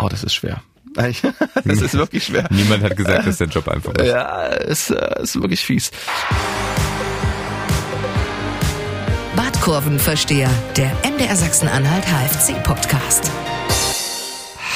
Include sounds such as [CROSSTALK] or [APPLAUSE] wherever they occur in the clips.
Oh, das ist schwer. [LAUGHS] das ist wirklich schwer. Niemand hat gesagt, dass der Job einfach ist. Ja, es äh, ist wirklich fies. Badkurvenversteher, der MDR Sachsen-Anhalt HFC-Podcast.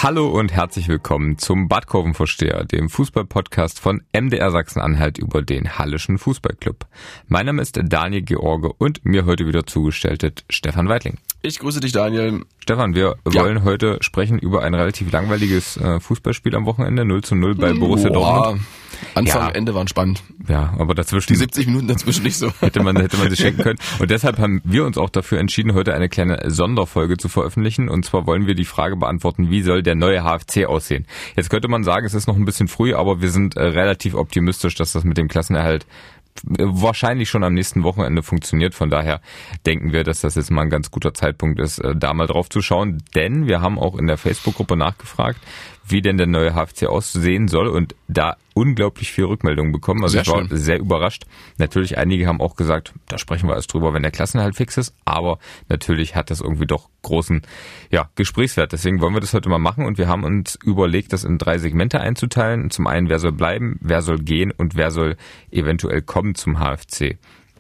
Hallo und herzlich willkommen zum Badkurvenversteher, dem Fußballpodcast von MDR Sachsen-Anhalt über den Hallischen Fußballclub. Mein Name ist Daniel George und mir heute wieder zugestellt Stefan Weidling. Ich grüße dich, Daniel. Stefan, wir ja. wollen heute sprechen über ein relativ langweiliges äh, Fußballspiel am Wochenende, 0 zu 0 bei Borussia Boah. Dortmund. Anfang, ja. Ende waren spannend. Ja, aber dazwischen. Die 70 Minuten dazwischen nicht so. [LAUGHS] Hätte man, hätte man sich schenken können. Und deshalb haben wir uns auch dafür entschieden, heute eine kleine Sonderfolge zu veröffentlichen. Und zwar wollen wir die Frage beantworten, wie soll der neue HFC aussehen? Jetzt könnte man sagen, es ist noch ein bisschen früh, aber wir sind äh, relativ optimistisch, dass das mit dem Klassenerhalt wahrscheinlich schon am nächsten Wochenende funktioniert. Von daher denken wir, dass das jetzt mal ein ganz guter Zeitpunkt ist, äh, da mal drauf zu schauen. Denn wir haben auch in der Facebook-Gruppe nachgefragt, wie denn der neue HFC aussehen soll und da unglaublich viel Rückmeldungen bekommen. Also sehr ich war schön. sehr überrascht. Natürlich, einige haben auch gesagt, da sprechen wir erst drüber, wenn der Klassenhalt fix ist. Aber natürlich hat das irgendwie doch großen ja, Gesprächswert. Deswegen wollen wir das heute mal machen und wir haben uns überlegt, das in drei Segmente einzuteilen. Zum einen, wer soll bleiben, wer soll gehen und wer soll eventuell kommen zum HFC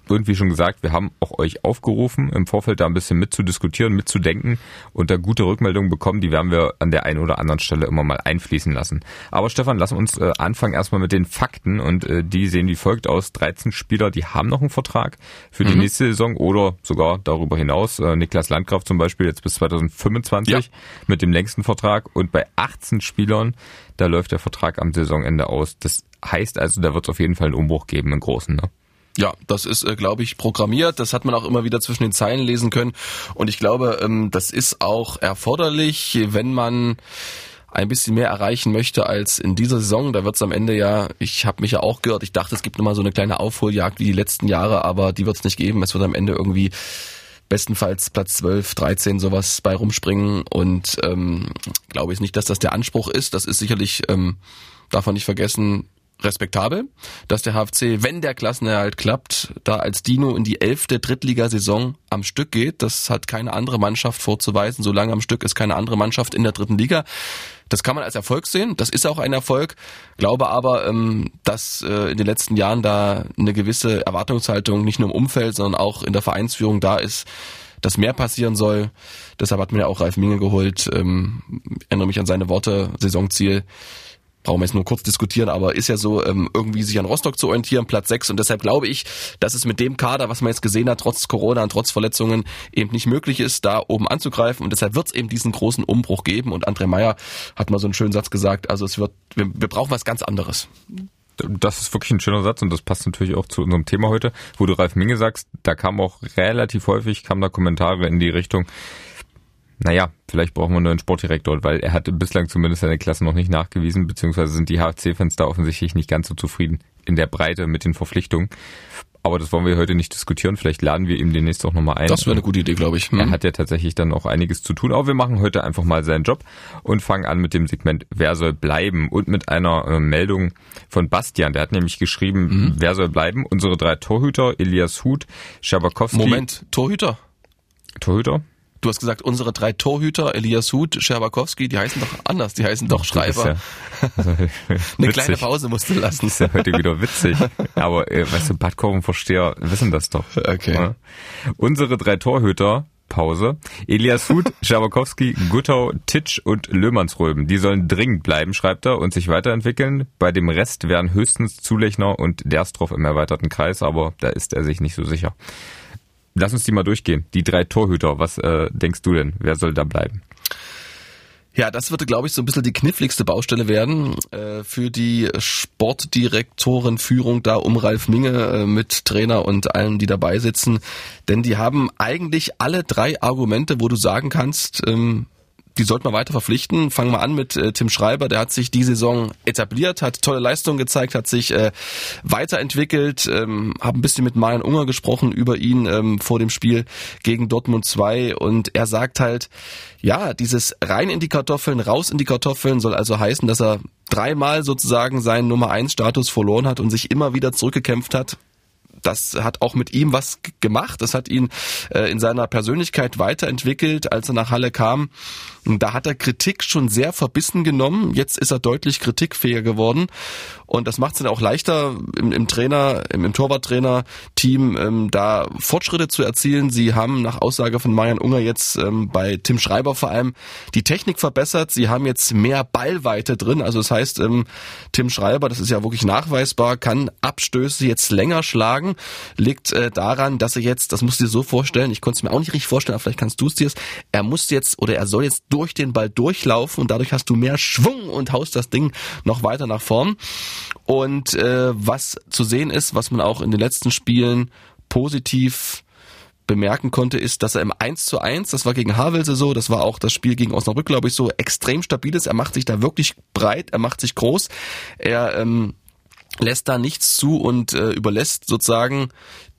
und wie schon gesagt, wir haben auch euch aufgerufen, im Vorfeld da ein bisschen mitzudiskutieren, mitzudenken und da gute Rückmeldungen bekommen. Die werden wir an der einen oder anderen Stelle immer mal einfließen lassen. Aber Stefan, lass uns äh, anfangen erstmal mit den Fakten und äh, die sehen wie folgt aus. 13 Spieler, die haben noch einen Vertrag für die mhm. nächste Saison oder sogar darüber hinaus. Äh, Niklas Landgraf zum Beispiel jetzt bis 2025 ja. mit dem längsten Vertrag und bei 18 Spielern, da läuft der Vertrag am Saisonende aus. Das heißt also, da wird es auf jeden Fall einen Umbruch geben, einen großen. Ne? Ja, das ist, äh, glaube ich, programmiert. Das hat man auch immer wieder zwischen den Zeilen lesen können. Und ich glaube, ähm, das ist auch erforderlich, wenn man ein bisschen mehr erreichen möchte als in dieser Saison. Da wird es am Ende ja, ich habe mich ja auch gehört, ich dachte, es gibt nochmal so eine kleine Aufholjagd wie die letzten Jahre, aber die wird es nicht geben. Es wird am Ende irgendwie bestenfalls Platz 12, 13 sowas bei rumspringen und ähm, glaube ich nicht, dass das der Anspruch ist. Das ist sicherlich, ähm, darf man nicht vergessen, respektabel, dass der HFC, wenn der Klassenerhalt klappt, da als Dino in die elfte Drittligasaison am Stück geht. Das hat keine andere Mannschaft vorzuweisen. So lange am Stück ist keine andere Mannschaft in der dritten Liga. Das kann man als Erfolg sehen. Das ist auch ein Erfolg. Glaube aber, ähm, dass äh, in den letzten Jahren da eine gewisse Erwartungshaltung nicht nur im Umfeld, sondern auch in der Vereinsführung da ist, dass mehr passieren soll. Deshalb hat mir ja auch Ralf Minge geholt. Ähm, erinnere mich an seine Worte, Saisonziel brauchen wir jetzt nur kurz diskutieren, aber ist ja so, ähm, irgendwie sich an Rostock zu orientieren, Platz 6. Und deshalb glaube ich, dass es mit dem Kader, was man jetzt gesehen hat, trotz Corona und trotz Verletzungen, eben nicht möglich ist, da oben anzugreifen. Und deshalb wird es eben diesen großen Umbruch geben. Und André Meyer hat mal so einen schönen Satz gesagt, also es wird, wir, wir brauchen was ganz anderes. Das ist wirklich ein schöner Satz und das passt natürlich auch zu unserem Thema heute, wo du Ralf Minge sagst, da kam auch relativ häufig, kamen da Kommentare in die Richtung, naja, vielleicht brauchen wir einen neuen Sportdirektor, weil er hatte bislang zumindest seine Klasse noch nicht nachgewiesen, beziehungsweise sind die HFC-Fans da offensichtlich nicht ganz so zufrieden in der Breite mit den Verpflichtungen. Aber das wollen wir heute nicht diskutieren. Vielleicht laden wir ihm demnächst auch nochmal ein. Das wäre eine gute Idee, glaube ich. Hm. Er hat ja tatsächlich dann auch einiges zu tun. Aber wir machen heute einfach mal seinen Job und fangen an mit dem Segment Wer soll bleiben? Und mit einer äh, Meldung von Bastian. Der hat nämlich geschrieben, mhm. wer soll bleiben? Unsere drei Torhüter, Elias Huth, Schabakowski. Moment, Torhüter? Torhüter? Du hast gesagt, unsere drei Torhüter, Elias Huth, Scherbakowski, die heißen doch anders, die heißen doch Schreiber. Ja, [LAUGHS] also, Eine kleine Pause musst du lassen. Das ist ja heute wieder witzig. Aber äh, weißt du, Badkurvenversteher wissen das doch. Okay. Ja? Unsere drei Torhüter, Pause. Elias Huth, [LAUGHS] Schabakowski, Guttau, Titsch und Löhmannsröben. Die sollen dringend bleiben, schreibt er, und sich weiterentwickeln. Bei dem Rest wären höchstens Zulechner und Derstroff im erweiterten Kreis, aber da ist er sich nicht so sicher. Lass uns die mal durchgehen. Die drei Torhüter, was äh, denkst du denn? Wer soll da bleiben? Ja, das würde, glaube ich, so ein bisschen die kniffligste Baustelle werden äh, für die Sportdirektorenführung da um Ralf Minge äh, mit Trainer und allen, die dabei sitzen. Denn die haben eigentlich alle drei Argumente, wo du sagen kannst, ähm, die sollten wir weiter verpflichten. Fangen wir an mit äh, Tim Schreiber, der hat sich die Saison etabliert, hat tolle Leistungen gezeigt, hat sich äh, weiterentwickelt, ähm, habe ein bisschen mit Marian Unger gesprochen über ihn ähm, vor dem Spiel gegen Dortmund 2 und er sagt halt, ja, dieses rein in die Kartoffeln, raus in die Kartoffeln soll also heißen, dass er dreimal sozusagen seinen Nummer 1 Status verloren hat und sich immer wieder zurückgekämpft hat das hat auch mit ihm was gemacht. Das hat ihn äh, in seiner Persönlichkeit weiterentwickelt. Als er nach Halle kam, Da hat er Kritik schon sehr verbissen genommen. Jetzt ist er deutlich kritikfähiger geworden. Und das macht es dann auch leichter im, im Trainer, im, im Torwarttrainer-Team ähm, da Fortschritte zu erzielen. Sie haben nach Aussage von Marian Unger jetzt ähm, bei Tim Schreiber vor allem die Technik verbessert. Sie haben jetzt mehr Ballweite drin. Also das heißt, ähm, Tim Schreiber, das ist ja wirklich nachweisbar, kann Abstöße jetzt länger schlagen. Liegt äh, daran, dass er jetzt, das musst du dir so vorstellen, ich konnte es mir auch nicht richtig vorstellen, aber vielleicht kannst du es dir, er muss jetzt oder er soll jetzt durch den Ball durchlaufen und dadurch hast du mehr Schwung und haust das Ding noch weiter nach vorn. Und äh, was zu sehen ist, was man auch in den letzten Spielen positiv bemerken konnte, ist, dass er im 1 zu 1, das war gegen Havelse so, das war auch das Spiel gegen Osnabrück, glaube ich, so extrem stabil ist. Er macht sich da wirklich breit, er macht sich groß. Er ähm, lässt da nichts zu und äh, überlässt sozusagen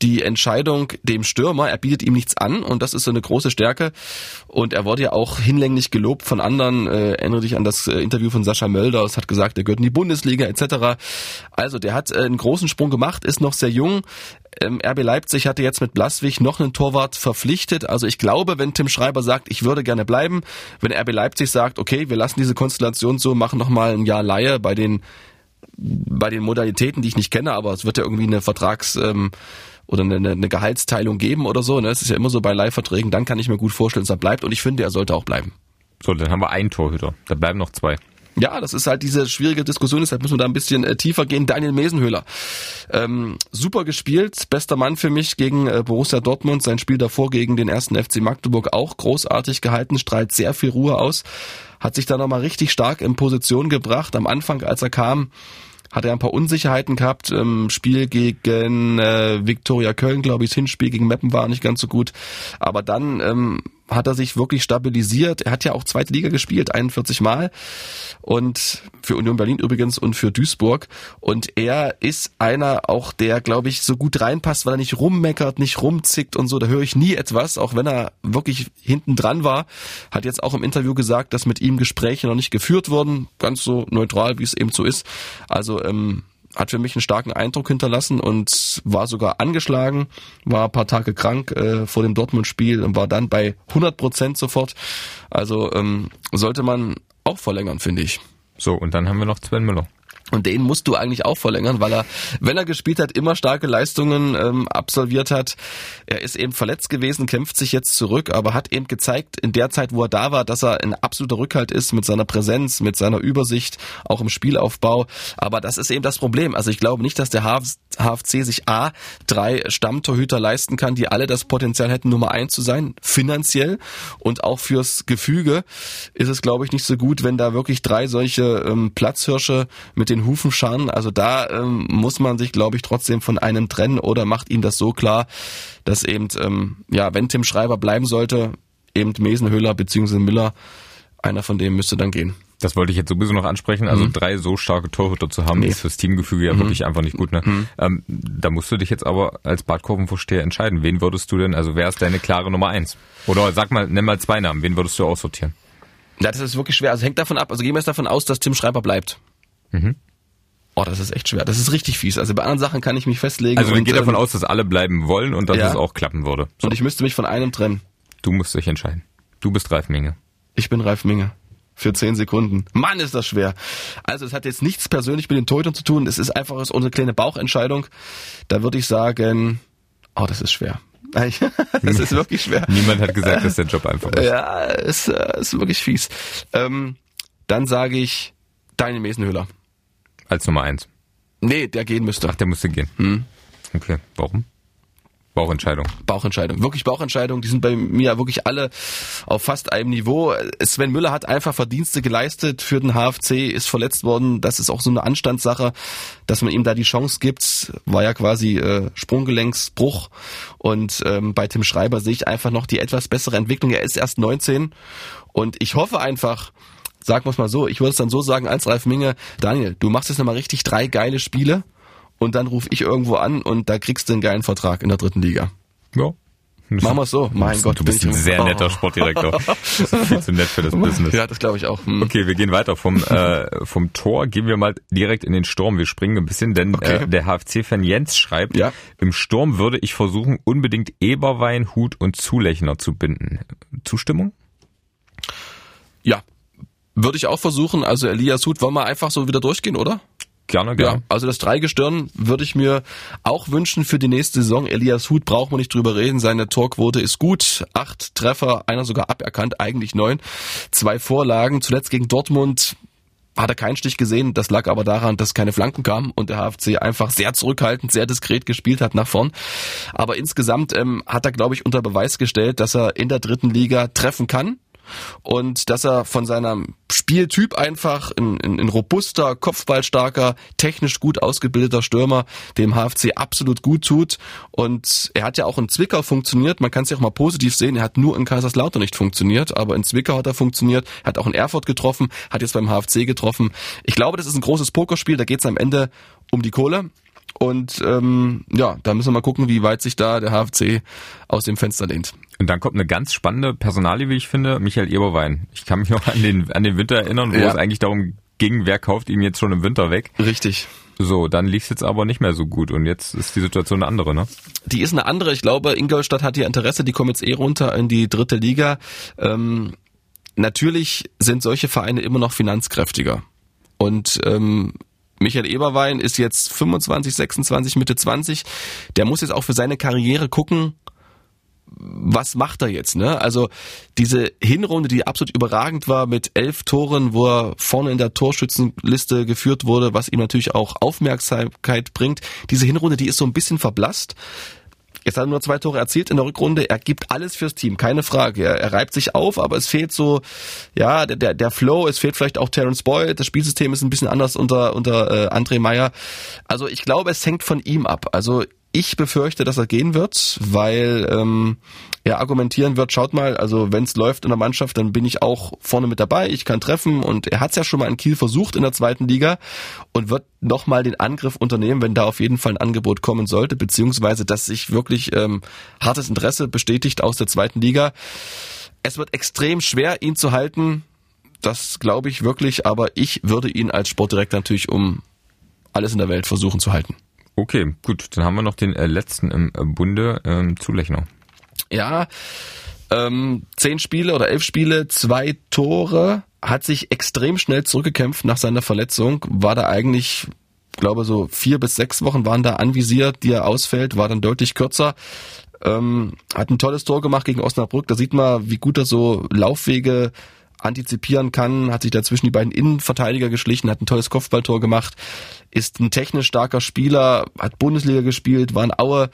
die Entscheidung dem Stürmer. Er bietet ihm nichts an und das ist so eine große Stärke. Und er wurde ja auch hinlänglich gelobt von anderen. Äh, erinnere dich an das äh, Interview von Sascha Mölder. Es hat gesagt, er gehört in die Bundesliga etc. Also der hat äh, einen großen Sprung gemacht, ist noch sehr jung. Ähm, RB Leipzig hatte jetzt mit Blaswig noch einen Torwart verpflichtet. Also ich glaube, wenn Tim Schreiber sagt, ich würde gerne bleiben, wenn RB Leipzig sagt, okay, wir lassen diese Konstellation so, machen noch mal ein Jahr Laie bei den bei den Modalitäten, die ich nicht kenne, aber es wird ja irgendwie eine Vertrags- ähm, oder eine, eine Gehaltsteilung geben oder so. Ne? Das ist ja immer so bei Leihverträgen. Dann kann ich mir gut vorstellen, dass er bleibt. Und ich finde, er sollte auch bleiben. So, dann haben wir einen Torhüter. Da bleiben noch zwei. Ja, das ist halt diese schwierige Diskussion, deshalb müssen wir da ein bisschen äh, tiefer gehen. Daniel Mesenhöhler. Ähm, super gespielt, bester Mann für mich gegen äh, Borussia Dortmund. Sein Spiel davor gegen den ersten FC Magdeburg auch großartig gehalten, strahlt sehr viel Ruhe aus. Hat sich da nochmal richtig stark in Position gebracht. Am Anfang, als er kam, hat er ein paar Unsicherheiten gehabt. Im Spiel gegen äh, Viktoria Köln, glaube ich, das Hinspiel gegen Meppen war nicht ganz so gut. Aber dann ähm, hat er sich wirklich stabilisiert. Er hat ja auch zweite Liga gespielt, 41 Mal. Und für Union Berlin übrigens und für Duisburg. Und er ist einer auch, der, glaube ich, so gut reinpasst, weil er nicht rummeckert, nicht rumzickt und so. Da höre ich nie etwas, auch wenn er wirklich hinten dran war. Hat jetzt auch im Interview gesagt, dass mit ihm Gespräche noch nicht geführt wurden. Ganz so neutral, wie es eben so ist. Also, ähm, hat für mich einen starken Eindruck hinterlassen und war sogar angeschlagen, war ein paar Tage krank äh, vor dem Dortmund-Spiel und war dann bei 100 Prozent sofort. Also ähm, sollte man auch verlängern, finde ich. So, und dann haben wir noch Sven Müller. Und den musst du eigentlich auch verlängern, weil er, wenn er gespielt hat, immer starke Leistungen ähm, absolviert hat. Er ist eben verletzt gewesen, kämpft sich jetzt zurück, aber hat eben gezeigt, in der Zeit, wo er da war, dass er ein absoluter Rückhalt ist mit seiner Präsenz, mit seiner Übersicht, auch im Spielaufbau. Aber das ist eben das Problem. Also ich glaube nicht, dass der HFC sich A, drei Stammtorhüter leisten kann, die alle das Potenzial hätten, Nummer eins zu sein, finanziell. Und auch fürs Gefüge ist es, glaube ich, nicht so gut, wenn da wirklich drei solche ähm, Platzhirsche mit den den Hufen scharren. Also da ähm, muss man sich, glaube ich, trotzdem von einem trennen oder macht ihm das so klar, dass eben, ähm, ja, wenn Tim Schreiber bleiben sollte, eben Mesenhöhler bzw. Müller, einer von denen müsste dann gehen. Das wollte ich jetzt sowieso noch ansprechen. Also mhm. drei so starke Torhüter zu haben, nee. ist fürs Teamgefüge ja mhm. wirklich einfach nicht gut. Ne? Mhm. Ähm, da musst du dich jetzt aber als Badkurvenvorsteher entscheiden. Wen würdest du denn, also wer ist deine klare Nummer eins? Oder sag mal, nenn mal zwei Namen. Wen würdest du aussortieren? Ja, das ist wirklich schwer. Also hängt davon ab. Also gehen wir jetzt davon aus, dass Tim Schreiber bleibt. Mhm. Oh, das ist echt schwer. Das ist richtig fies. Also bei anderen Sachen kann ich mich festlegen. Also wir gehen davon ähm, aus, dass alle bleiben wollen und dass ja. es auch klappen würde. So. Und ich müsste mich von einem trennen. Du musst dich entscheiden. Du bist Ralf Minge. Ich bin Ralf Minge. Für zehn Sekunden. Mann, ist das schwer. Also es hat jetzt nichts persönlich mit den Torhütern zu tun. Es ist einfach unsere kleine Bauchentscheidung. Da würde ich sagen, oh, das ist schwer. [LAUGHS] das ist wirklich schwer. Niemand hat gesagt, dass der Job einfach [LAUGHS] ist. Ja, es ist, ist wirklich fies. Ähm, dann sage ich Daniel Mesenhöhler. Als Nummer eins. Nee, der gehen müsste. Ach, der müsste gehen. Hm. Okay, warum? Bauchentscheidung. Bauchentscheidung. Wirklich Bauchentscheidung. Die sind bei mir wirklich alle auf fast einem Niveau. Sven Müller hat einfach Verdienste geleistet für den HFC, ist verletzt worden. Das ist auch so eine Anstandssache, dass man ihm da die Chance gibt. War ja quasi äh, Sprunggelenksbruch. Und ähm, bei Tim Schreiber sehe ich einfach noch die etwas bessere Entwicklung. Er ist erst 19 und ich hoffe einfach, sagen wir es mal so, ich würde es dann so sagen als Ralf Minge, Daniel, du machst jetzt nochmal richtig drei geile Spiele und dann rufe ich irgendwo an und da kriegst du einen geilen Vertrag in der dritten Liga. Ja. Machen wir es so. Mein du Gott, du bist ein sehr netter Sportdirektor. viel zu nett für das Business. Ja, das glaube ich auch. Hm. Okay, wir gehen weiter vom äh, vom Tor. Gehen wir mal direkt in den Sturm. Wir springen ein bisschen, denn okay. äh, der HFC-Fan Jens schreibt: ja. Im Sturm würde ich versuchen, unbedingt Eberwein, Hut und Zulechner zu binden. Zustimmung? Ja, würde ich auch versuchen. Also Elias Hut, wollen wir einfach so wieder durchgehen, oder? Gerne, gerne. Ja, also das Dreigestirn würde ich mir auch wünschen für die nächste Saison. Elias Hut braucht man nicht drüber reden. Seine Torquote ist gut. Acht Treffer, einer sogar aberkannt, eigentlich neun. Zwei Vorlagen. Zuletzt gegen Dortmund hat er keinen Stich gesehen. Das lag aber daran, dass keine Flanken kamen und der HFC einfach sehr zurückhaltend, sehr diskret gespielt hat nach vorn. Aber insgesamt ähm, hat er, glaube ich, unter Beweis gestellt, dass er in der dritten Liga treffen kann und dass er von seinem Spieltyp einfach ein, ein, ein robuster, kopfballstarker, technisch gut ausgebildeter Stürmer dem HFC absolut gut tut. Und er hat ja auch in Zwickau funktioniert. Man kann es ja auch mal positiv sehen. Er hat nur in Kaiserslautern nicht funktioniert, aber in Zwickau hat er funktioniert. Er hat auch in Erfurt getroffen, hat jetzt beim HFC getroffen. Ich glaube, das ist ein großes Pokerspiel. Da geht es am Ende um die Kohle. Und ähm, ja, da müssen wir mal gucken, wie weit sich da der HFC aus dem Fenster lehnt. Und dann kommt eine ganz spannende Personalie, wie ich finde, Michael Eberwein. Ich kann mich noch an den, an den Winter erinnern, wo ja. es eigentlich darum ging, wer kauft ihn jetzt schon im Winter weg. Richtig. So, dann lief es jetzt aber nicht mehr so gut und jetzt ist die Situation eine andere, ne? Die ist eine andere. Ich glaube, Ingolstadt hat hier Interesse, die kommen jetzt eh runter in die dritte Liga. Ähm, natürlich sind solche Vereine immer noch finanzkräftiger. Und ähm, Michael Eberwein ist jetzt 25, 26, Mitte 20. Der muss jetzt auch für seine Karriere gucken, was macht er jetzt? Ne? Also diese Hinrunde, die absolut überragend war mit elf Toren, wo er vorne in der Torschützenliste geführt wurde, was ihm natürlich auch Aufmerksamkeit bringt. Diese Hinrunde, die ist so ein bisschen verblasst. Jetzt hat er nur zwei Tore erzielt in der Rückrunde. Er gibt alles fürs Team, keine Frage. Er, er reibt sich auf, aber es fehlt so, ja, der, der Flow, es fehlt vielleicht auch Terence Boyd. Das Spielsystem ist ein bisschen anders unter, unter äh, André Meyer. Also ich glaube, es hängt von ihm ab. Also ich befürchte, dass er gehen wird, weil ähm, er argumentieren wird, schaut mal, also wenn es läuft in der Mannschaft, dann bin ich auch vorne mit dabei, ich kann treffen und er hat es ja schon mal in Kiel versucht in der zweiten Liga und wird nochmal den Angriff unternehmen, wenn da auf jeden Fall ein Angebot kommen sollte, beziehungsweise dass sich wirklich ähm, hartes Interesse bestätigt aus der zweiten Liga. Es wird extrem schwer, ihn zu halten, das glaube ich wirklich, aber ich würde ihn als Sportdirektor natürlich um alles in der Welt versuchen zu halten. Okay, gut. Dann haben wir noch den äh, letzten im äh, Bunde, ähm, Zulechner. Ja, ähm, zehn Spiele oder elf Spiele, zwei Tore, hat sich extrem schnell zurückgekämpft nach seiner Verletzung, war da eigentlich glaube so vier bis sechs Wochen waren da anvisiert, die er ausfällt, war dann deutlich kürzer. Ähm, hat ein tolles Tor gemacht gegen Osnabrück. Da sieht man, wie gut er so Laufwege antizipieren kann, hat sich dazwischen die beiden Innenverteidiger geschlichen, hat ein tolles Kopfballtor gemacht, ist ein technisch starker Spieler, hat Bundesliga gespielt, war in Aue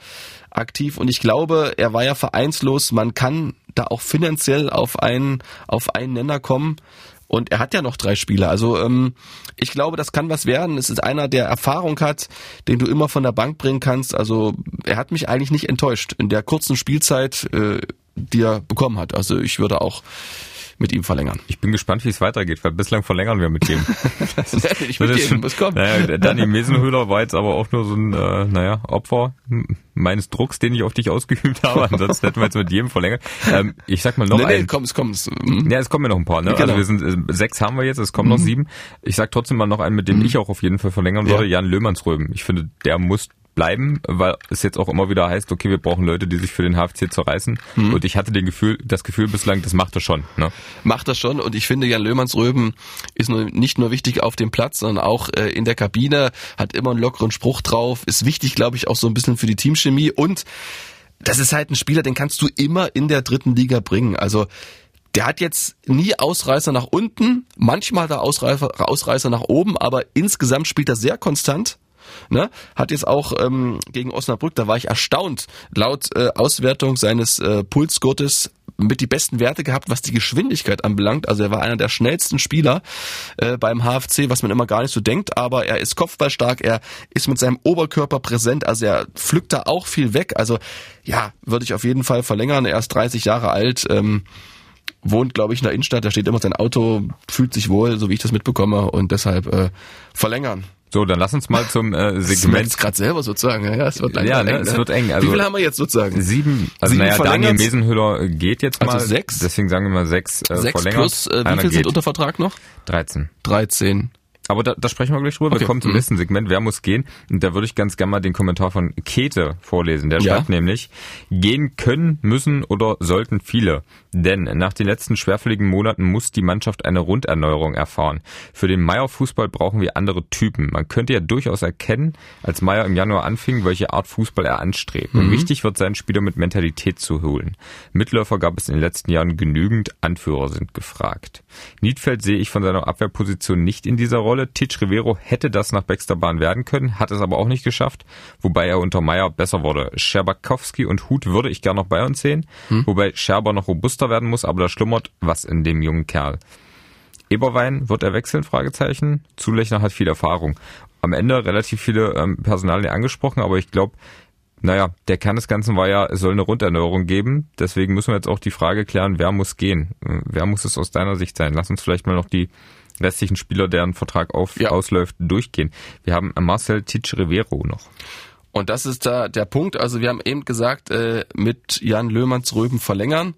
aktiv und ich glaube, er war ja vereinslos, man kann da auch finanziell auf einen, auf einen Nenner kommen. Und er hat ja noch drei Spiele. Also ähm, ich glaube, das kann was werden. Es ist einer, der Erfahrung hat, den du immer von der Bank bringen kannst. Also er hat mich eigentlich nicht enttäuscht in der kurzen Spielzeit, äh, die er bekommen hat. Also ich würde auch mit ihm verlängern. Ich bin gespannt, wie es weitergeht, weil bislang verlängern wir mit dem. [LAUGHS] das ist, ich mit jedem, muss kommen. Naja, Danny Mesenhöhler war jetzt aber auch nur so ein, äh, naja, Opfer meines Drucks, den ich auf dich ausgeübt habe. [LAUGHS] Ansonsten hätten wir jetzt mit jedem verlängert. Ähm, ich sag mal noch nee, nee, komm, es kommt. Mhm. Ja, es kommen ja noch ein paar. Ne? Genau. Also wir sind äh, sechs haben wir jetzt, es kommen mhm. noch sieben. Ich sag trotzdem mal noch einen, mit dem mhm. ich auch auf jeden Fall verlängern würde. Ja. Jan Löhmannsröben. Ich finde, der muss bleiben, weil es jetzt auch immer wieder heißt, okay, wir brauchen Leute, die sich für den HFC zerreißen. Mhm. Und ich hatte den Gefühl, das Gefühl bislang, das macht er schon. Ne? Macht er schon. Und ich finde, Jan Löhmannsröben ist nur, nicht nur wichtig auf dem Platz, sondern auch äh, in der Kabine, hat immer einen lockeren Spruch drauf, ist wichtig, glaube ich, auch so ein bisschen für die Teamchemie. Und das ist halt ein Spieler, den kannst du immer in der dritten Liga bringen. Also der hat jetzt nie Ausreißer nach unten, manchmal da Ausreißer, Ausreißer nach oben, aber insgesamt spielt er sehr konstant Ne? Hat jetzt auch ähm, gegen Osnabrück, da war ich erstaunt, laut äh, Auswertung seines äh, Pulsgurtes mit die besten Werte gehabt, was die Geschwindigkeit anbelangt. Also er war einer der schnellsten Spieler äh, beim HFC, was man immer gar nicht so denkt, aber er ist kopfballstark, er ist mit seinem Oberkörper präsent, also er pflückt da auch viel weg. Also ja, würde ich auf jeden Fall verlängern. Er ist 30 Jahre alt. Ähm, wohnt, glaube ich, in der Innenstadt, da steht immer sein Auto, fühlt sich wohl, so wie ich das mitbekomme, und deshalb äh, verlängern. So, dann lass uns mal zum äh, [LAUGHS] Segment. Das gerade selber sozusagen. Ja, es wird, ja, ne, eng, es ne? wird eng. Also Wie viel haben wir jetzt sozusagen? Sieben. Also sieben naja, Daniel Mesenhüller geht jetzt also mal. Also sechs. Deswegen sagen wir mal sechs, äh, sechs verlängert. plus, äh, wie viel geht. sind unter Vertrag noch? 13. 13. Aber da, da sprechen wir gleich drüber. Okay. Wir kommen zum Mhm. nächsten Segment. Wer muss gehen? Und da würde ich ganz gerne mal den Kommentar von Kete vorlesen. Der schreibt Ja. nämlich, gehen können, müssen oder sollten viele. Denn nach den letzten schwerfälligen Monaten muss die Mannschaft eine Runderneuerung erfahren. Für den Meier-Fußball brauchen wir andere Typen. Man könnte ja durchaus erkennen, als Meier im Januar anfing, welche Art Fußball er anstrebt. Und wichtig wird sein, Spieler mit Mentalität zu holen. Mitläufer gab es in den letzten Jahren genügend, Anführer sind gefragt. Niedfeld sehe ich von seiner Abwehrposition nicht in dieser Rolle. Titsch Rivero hätte das nach Baxterbahn werden können, hat es aber auch nicht geschafft, wobei er unter Meier besser wurde. Scherbakowski und Huth würde ich gerne noch bei uns sehen, wobei Scherber noch robuster werden muss, aber da schlummert was in dem jungen Kerl. Eberwein wird er wechseln? Fragezeichen. Zulechner hat viel Erfahrung. Am Ende relativ viele ähm, Personalien angesprochen, aber ich glaube, naja, der Kern des Ganzen war ja, es soll eine Runderneuerung geben. Deswegen müssen wir jetzt auch die Frage klären, wer muss gehen? Äh, Wer muss es aus deiner Sicht sein? Lass uns vielleicht mal noch die restlichen Spieler, deren Vertrag auf, Ja. ausläuft, durchgehen. Wir haben Marcel Titsch Rivero noch. Und das ist da der Punkt. Also wir haben eben gesagt, äh, mit Jan Löhmanns Röben verlängern.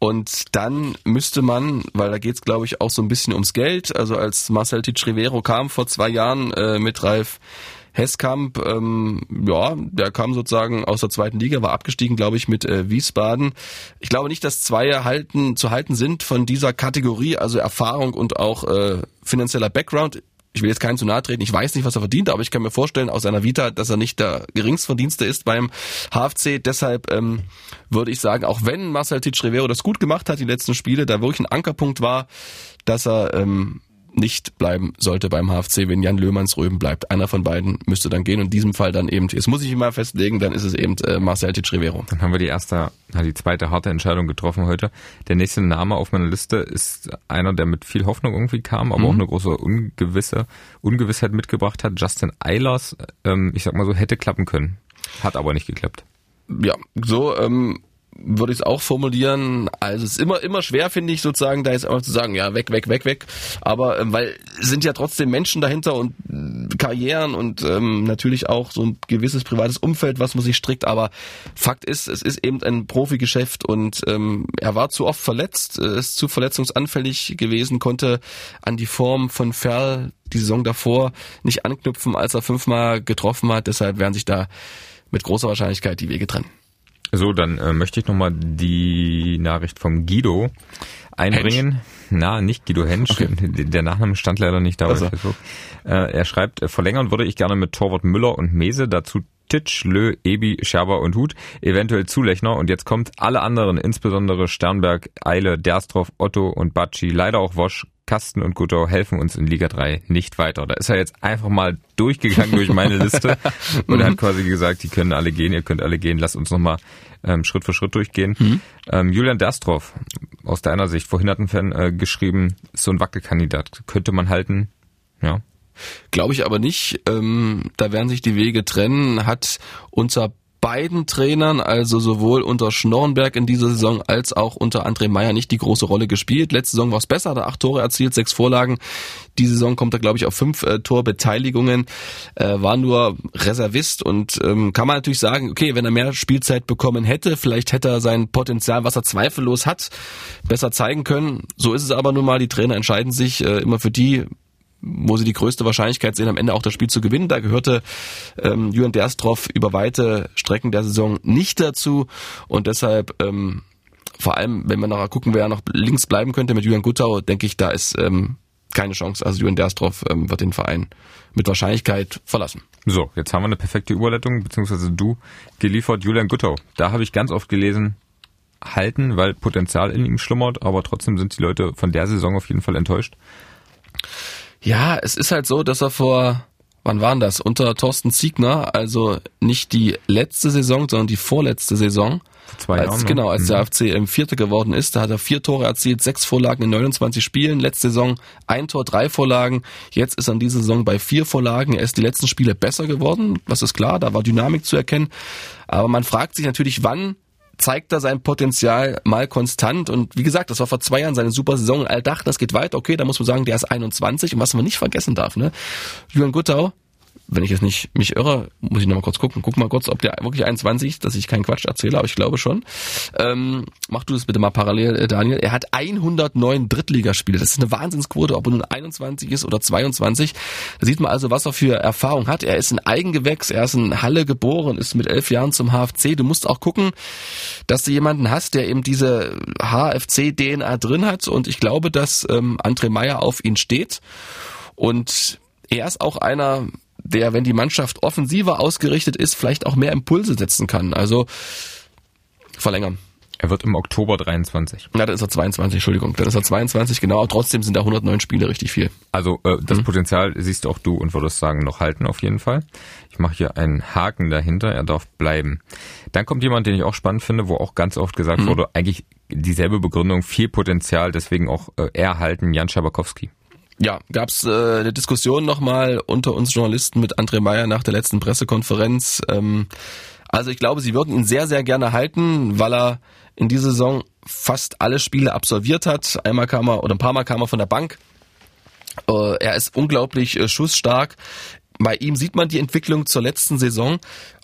Und dann müsste man, weil da geht's glaube ich auch so ein bisschen ums Geld, also als Marcel Titsch Rivero kam vor zwei Jahren äh, mit Ralf Hesskamp, ähm, ja, der kam sozusagen aus der zweiten Liga, war abgestiegen, glaube ich, mit äh, Wiesbaden. Ich glaube nicht, dass zwei halten, zu halten sind von dieser Kategorie, also Erfahrung und auch äh, finanzieller Background ich will jetzt keinen zu nahe treten, ich weiß nicht, was er verdient, aber ich kann mir vorstellen aus seiner Vita, dass er nicht der Geringstverdienste ist beim HFC. Deshalb ähm, würde ich sagen, auch wenn Marcel Titsch Rivero das gut gemacht hat, die letzten Spiele, da wirklich ein Ankerpunkt war, dass er ähm, nicht bleiben sollte beim HFC, wenn Jan Löhmanns Röben bleibt. Einer von beiden müsste dann gehen und in diesem Fall dann eben, jetzt muss ich ihn mal festlegen, dann ist es eben äh, Marcel Titsch Rivero. Dann haben wir die erste, die zweite harte Entscheidung getroffen heute. Der nächste Name auf meiner Liste ist einer, der mit viel Hoffnung irgendwie kam, aber auch eine große ungewisse Ungewissheit mitgebracht hat. Justin Eilers, ähm, ich sag mal so, hätte klappen können. Hat aber nicht geklappt. ja, so ähm, würde ich es auch formulieren. Also es ist immer immer schwer, finde ich, sozusagen, da jetzt einfach zu sagen, ja, weg, weg, weg, weg. Aber ähm, weil sind ja trotzdem Menschen dahinter und äh, Karrieren und ähm, natürlich auch so ein gewisses privates Umfeld, was man sich strickt. Aber Fakt ist, es ist eben ein Profigeschäft und ähm, er war zu oft verletzt, äh, ist zu verletzungsanfällig gewesen, konnte an die Form von Ferl die Saison davor nicht anknüpfen, als er fünfmal getroffen hat. Deshalb werden sich da mit großer Wahrscheinlichkeit die Wege trennen. So, dann äh, möchte ich nochmal die Nachricht vom Guido einbringen. Na, nicht Guido Hensch. [LAUGHS] Der Nachname stand leider nicht da Also. Facebook. Äh, er schreibt, äh, verlängern würde ich gerne mit Torwart Müller und Mese, dazu Titsch, Lö, Ebi, Scherber und Hut, eventuell Zulechner und jetzt kommt alle anderen, insbesondere Sternberg, Eile, Derstroff, Otto und Batschi, leider auch Wosch, Kasten und Guttau helfen uns in Liga 3 nicht weiter. Da ist er jetzt einfach mal durchgegangen durch meine Liste [LAUGHS] und er hat quasi gesagt, die können alle gehen, ihr könnt alle gehen, lasst uns nochmal ähm, Schritt für Schritt durchgehen. Ähm, Julian Derstroff, aus deiner Sicht, vorhin hat ein Fan äh, geschrieben, ist so ein Wackelkandidat, könnte man halten, ja. Glaube ich aber nicht. Ähm, da werden sich die Wege trennen. Hat unter beiden Trainern, also sowohl unter Schnorrenberg in dieser Saison als auch unter André Meyer nicht die große Rolle gespielt. Letzte Saison war es besser, hat er acht Tore erzielt, sechs Vorlagen. Diese Saison kommt er, glaube ich, auf fünf äh, Torbeteiligungen, äh, war nur Reservist und ähm, kann man natürlich sagen, okay, wenn er mehr Spielzeit bekommen hätte, vielleicht hätte er sein Potenzial, was er zweifellos hat, besser zeigen können. So ist es aber nun mal, die Trainer entscheiden sich äh, immer für die wo sie die größte Wahrscheinlichkeit sehen, am Ende auch das Spiel zu gewinnen. Da gehörte ähm, Jürgen Derstroff über weite Strecken der Saison nicht dazu und deshalb ähm, vor allem, wenn wir nachher gucken, wer noch links bleiben könnte mit Jürgen Guttau, denke ich, da ist ähm, keine Chance. Also Jürgen Derstroff ähm, wird den Verein mit Wahrscheinlichkeit verlassen. So, jetzt haben wir eine perfekte Überleitung, beziehungsweise du geliefert, Julian Guttau. Da habe ich ganz oft gelesen, halten, weil Potenzial in ihm schlummert, aber trotzdem sind die Leute von der Saison auf jeden Fall enttäuscht. Ja, es ist halt so, dass er vor, wann waren das? Unter Thorsten Ziegner, also nicht die letzte Saison, sondern die vorletzte Saison. Vor zwei als, Jahren. ne? Genau, als Mhm. der FC im Vierter geworden ist, da hat er vier Tore erzielt, sechs Vorlagen in 29 Spielen. Letzte Saison ein Tor, drei Vorlagen. Jetzt ist er in dieser Saison bei vier Vorlagen. Er ist die letzten Spiele besser geworden, was ist klar, da war Dynamik zu erkennen. Aber man fragt sich natürlich, wann zeigt er sein Potenzial mal konstant. Und wie gesagt, das war vor zwei Jahren seine super Saison. Und alle dachten, das geht weiter. Okay, da muss man sagen, der ist 21. Und was man nicht vergessen darf, ne? Julian Guttau, wenn ich jetzt nicht mich irre, muss ich nochmal kurz gucken. Guck mal kurz, ob der wirklich 21, dass ich keinen Quatsch erzähle, aber ich glaube schon. Ähm, mach du das bitte mal parallel, äh, Daniel. Er hat 109 Drittligaspiele. Das ist eine Wahnsinnsquote, ob er nun 21 ist oder 22. Da sieht man also, was er für Erfahrung hat. Er ist ein Eigengewächs, er ist in Halle geboren, ist mit elf Jahren zum HFC. Du musst auch gucken, dass du jemanden hast, der eben diese HFC-DNA drin hat. Und ich glaube, dass ähm, André Meyer auf ihn steht. Und er ist auch einer, der, wenn die Mannschaft offensiver ausgerichtet ist, vielleicht auch mehr Impulse setzen kann. Also verlängern. Er wird im Oktober 23. Na, dann ist er 22, Entschuldigung. Dann ist er 22, genau. Trotzdem sind da 109 Spiele richtig viel. Also äh, das mhm. Potenzial siehst auch du und würdest sagen, noch halten auf jeden Fall. Ich mache hier einen Haken dahinter, er darf bleiben. Dann kommt jemand, den ich auch spannend finde, wo auch ganz oft gesagt mhm. wurde, eigentlich dieselbe Begründung, viel Potenzial, deswegen auch äh, erhalten, Jan Schabakowski. Ja, gab's äh, eine Diskussion nochmal unter uns Journalisten mit André Meyer nach der letzten Pressekonferenz. Ähm, also ich glaube, sie würden ihn sehr, sehr gerne halten, weil er in dieser Saison fast alle Spiele absolviert hat. Einmal kam er oder ein paar Mal kam er von der Bank. Äh, er ist unglaublich äh, schussstark. Bei ihm sieht man die Entwicklung zur letzten Saison,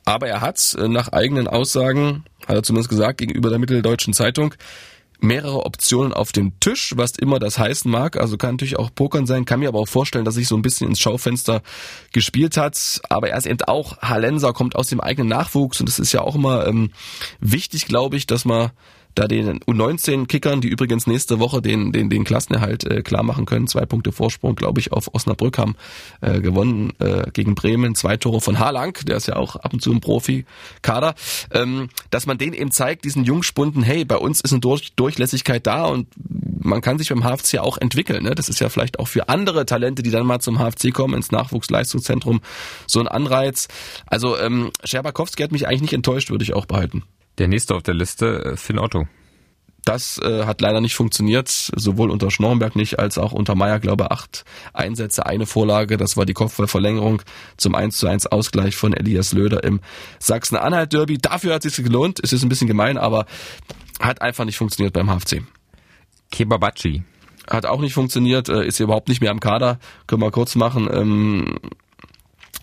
aber er hat äh, nach eigenen Aussagen, hat er zumindest gesagt, gegenüber der Mitteldeutschen Zeitung, mehrere Optionen auf dem Tisch, was immer das heißen mag. Also kann natürlich auch Pokern sein, kann mir aber auch vorstellen, dass sich so ein bisschen ins Schaufenster gespielt hat. Aber er ist eben auch Hallenser, kommt aus dem eigenen Nachwuchs und es ist ja auch immer ähm, wichtig, glaube ich, dass man da den U19-Kickern, die übrigens nächste Woche den, den, den Klassenerhalt äh, klar machen können. Zwei Punkte Vorsprung, glaube ich, auf Osnabrück haben äh, gewonnen äh, gegen Bremen. Zwei Tore von Harlang, der ist ja auch ab und zu ein Profi-Kader. Ähm, dass man denen eben zeigt, diesen Jungspunden, hey, bei uns ist eine Durch Durchlässigkeit da und man kann sich beim HFC auch entwickeln. Ne? Das ist ja vielleicht auch für andere Talente, die dann mal zum HFC kommen, ins Nachwuchsleistungszentrum, so ein Anreiz. Also ähm, Scherbakowski hat mich eigentlich nicht enttäuscht, würde ich auch behalten. Der nächste auf der Liste, äh, Finn Otto. Das äh, hat leider nicht funktioniert, sowohl unter Schnorrenberg nicht als auch unter Meier, glaube acht Einsätze, eine Vorlage, das war die Kopfballverlängerung zum 1 zu 1 Ausgleich von Elias Löder im Sachsen-Anhalt-Derby. Dafür hat es sich gelohnt, es ist ein bisschen gemein, aber hat einfach nicht funktioniert beim HFC. Kebabachi. Hat auch nicht funktioniert, äh, ist überhaupt nicht mehr am Kader, können wir kurz machen. Ähm,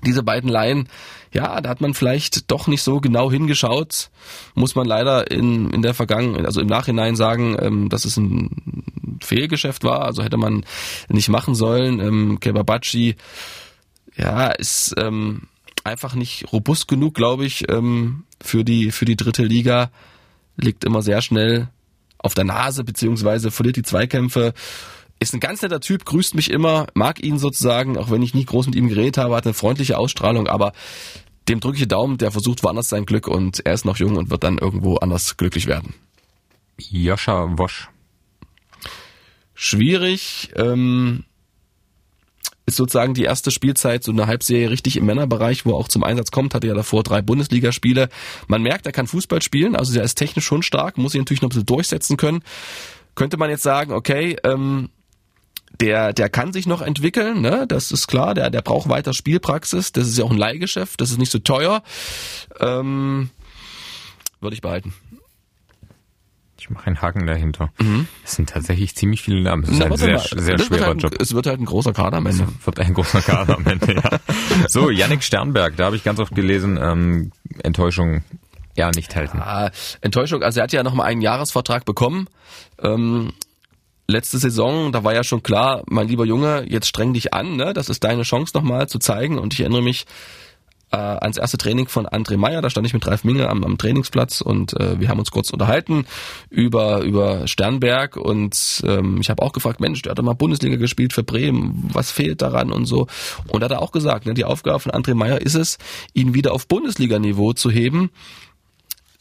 diese beiden Laien, ja, da hat man vielleicht doch nicht so genau hingeschaut, muss man leider in, in der Vergangenheit, also im Nachhinein sagen, ähm, dass es ein Fehlgeschäft war, also hätte man nicht machen sollen. Ähm, Kebabachi, ja, ist ähm, einfach nicht robust genug, glaube ich, ähm, für die für die dritte Liga, liegt immer sehr schnell auf der Nase beziehungsweise verliert die Zweikämpfe ist ein ganz netter Typ, grüßt mich immer, mag ihn sozusagen, auch wenn ich nie groß mit ihm geredet habe, hat eine freundliche Ausstrahlung, aber dem drücke ich Daumen, der versucht woanders sein Glück und er ist noch jung und wird dann irgendwo anders glücklich werden. Joscha Wosch. Schwierig, ähm, ist sozusagen die erste Spielzeit, so eine Halbserie richtig im Männerbereich, wo er auch zum Einsatz kommt, hatte ja davor drei Bundesligaspiele. Man merkt, er kann Fußball spielen, also er ist technisch schon stark, muss sich natürlich noch ein bisschen durchsetzen können. Könnte man jetzt sagen, okay, ähm, der, der kann sich noch entwickeln, ne? das ist klar, der, der braucht weiter Spielpraxis, das ist ja auch ein Leihgeschäft, das ist nicht so teuer. Ähm, würde ich behalten. Ich mache einen Haken dahinter. Mhm. Es sind tatsächlich ziemlich viele Namen. Es ist Na, ein sehr, sehr schwerer halt, Job. Es wird halt ein großer Kader am Ende. Es wird ein großer Kader am Ende, ja. [LAUGHS] So, Yannick Sternberg, da habe ich ganz oft gelesen, ähm, Enttäuschung ja nicht halten. Ja, Enttäuschung, also er hat ja noch mal einen Jahresvertrag bekommen. Ähm, letzte Saison, da war ja schon klar, mein lieber Junge, jetzt streng dich an, ne? Das ist deine Chance nochmal zu zeigen. Und ich erinnere mich äh, ans erste Training von André Meyer, da stand ich mit Ralf Minge am, am Trainingsplatz und äh, wir haben uns kurz unterhalten über, über Sternberg und ähm, ich habe auch gefragt, Mensch, der hat doch mal Bundesliga gespielt für Bremen, was fehlt daran und so. Und da hat er auch gesagt, ne, die Aufgabe von André Meyer ist es, ihn wieder auf Bundesliga-Niveau zu heben